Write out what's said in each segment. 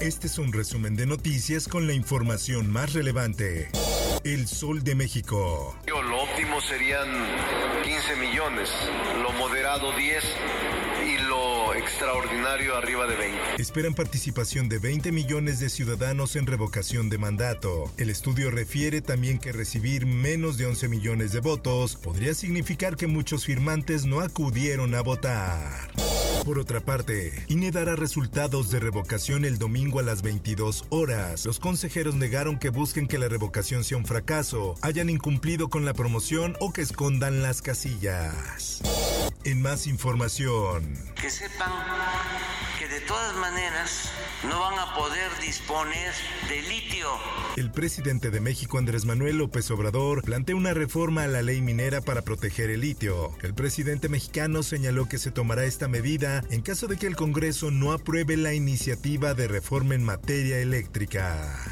Este es un resumen de noticias con la información más relevante. El Sol de México. Lo óptimo serían 15 millones, lo moderado 10 y lo extraordinario arriba de 20. Esperan participación de 20 millones de ciudadanos en revocación de mandato. El estudio refiere también que recibir menos de 11 millones de votos podría significar que muchos firmantes no acudieron a votar. Por otra parte, INE dará resultados de revocación el domingo a las 22 horas. Los consejeros negaron que busquen que la revocación sea un fracaso, hayan incumplido con la promoción o que escondan las casillas. En más información. Que que de todas maneras no van a poder disponer de litio. El presidente de México, Andrés Manuel López Obrador, plantea una reforma a la ley minera para proteger el litio. El presidente mexicano señaló que se tomará esta medida en caso de que el Congreso no apruebe la iniciativa de reforma en materia eléctrica.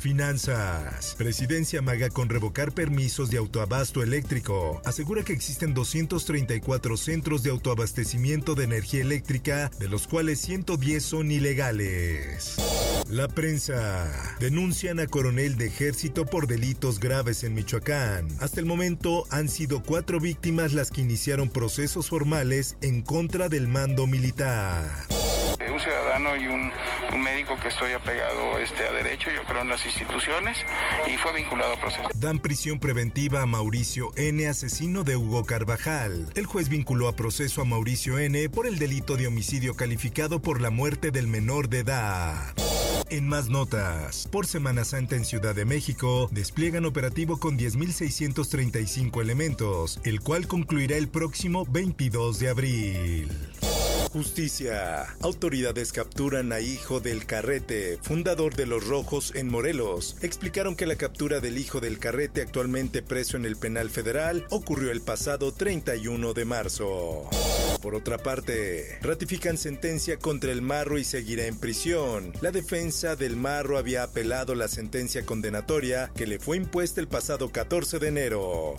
Finanzas. Presidencia maga con revocar permisos de autoabasto eléctrico. Asegura que existen 234 centros de autoabastecimiento de energía eléctrica, de los cuales 110 son ilegales. La prensa. Denuncian a coronel de ejército por delitos graves en Michoacán. Hasta el momento han sido cuatro víctimas las que iniciaron procesos formales en contra del mando militar. Ciudadano y un, un médico que estoy apegado este, a derecho, yo creo en las instituciones, y fue vinculado a proceso. Dan prisión preventiva a Mauricio N., asesino de Hugo Carvajal. El juez vinculó a proceso a Mauricio N. por el delito de homicidio calificado por la muerte del menor de edad. En más notas, por Semana Santa en Ciudad de México, despliegan operativo con 10.635 elementos, el cual concluirá el próximo 22 de abril. Justicia. Autoridades capturan a hijo del Carrete, fundador de Los Rojos en Morelos. Explicaron que la captura del hijo del Carrete, actualmente preso en el penal federal, ocurrió el pasado 31 de marzo. Por otra parte, ratifican sentencia contra el Marro y seguirá en prisión. La defensa del Marro había apelado la sentencia condenatoria que le fue impuesta el pasado 14 de enero.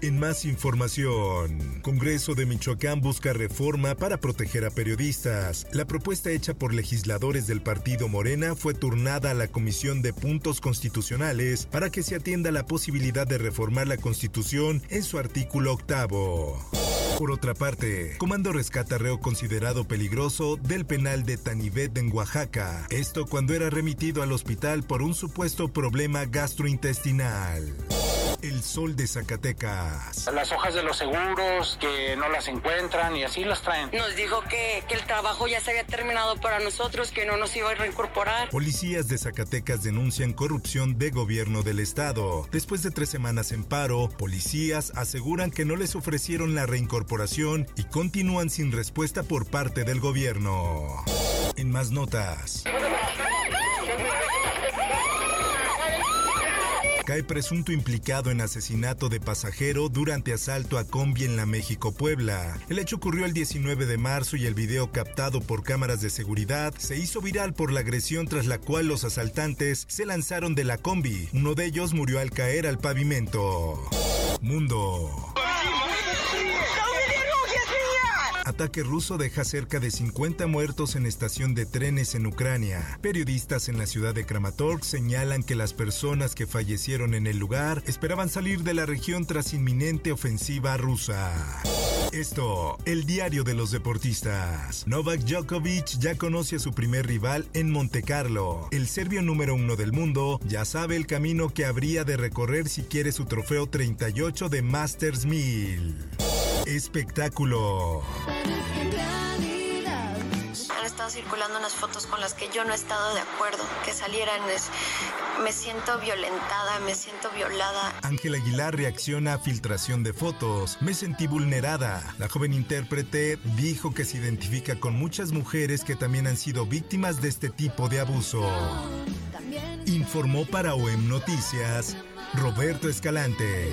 En más información, Congreso de Michoacán busca reforma para proteger a periodistas. La propuesta hecha por legisladores del partido Morena fue turnada a la Comisión de Puntos Constitucionales para que se atienda la posibilidad de reformar la Constitución en su artículo octavo. Por otra parte, Comando rescata reo considerado peligroso del penal de Tanivet en Oaxaca. Esto cuando era remitido al hospital por un supuesto problema gastrointestinal. El sol de Zacatecas. Las hojas de los seguros que no las encuentran y así las traen. Nos dijo que, que el trabajo ya se había terminado para nosotros, que no nos iba a reincorporar. Policías de Zacatecas denuncian corrupción de gobierno del estado. Después de tres semanas en paro, policías aseguran que no les ofrecieron la reincorporación y continúan sin respuesta por parte del gobierno. En más notas. Cae presunto implicado en asesinato de pasajero durante asalto a combi en la México-Puebla. El hecho ocurrió el 19 de marzo y el video captado por cámaras de seguridad se hizo viral por la agresión tras la cual los asaltantes se lanzaron de la combi. Uno de ellos murió al caer al pavimento. Mundo. Ataque ruso deja cerca de 50 muertos en estación de trenes en Ucrania. Periodistas en la ciudad de Kramatorsk señalan que las personas que fallecieron en el lugar esperaban salir de la región tras inminente ofensiva rusa. Esto, el diario de los deportistas. Novak Djokovic ya conoce a su primer rival en Monte Carlo. El serbio número uno del mundo ya sabe el camino que habría de recorrer si quiere su trofeo 38 de Masters 1000. Espectáculo. estado circulando unas fotos con las que yo no he estado de acuerdo que salieran. Es, me siento violentada, me siento violada. Ángel Aguilar reacciona a filtración de fotos. Me sentí vulnerada. La joven intérprete dijo que se identifica con muchas mujeres que también han sido víctimas de este tipo de abuso. Informó para OEM Noticias Roberto Escalante.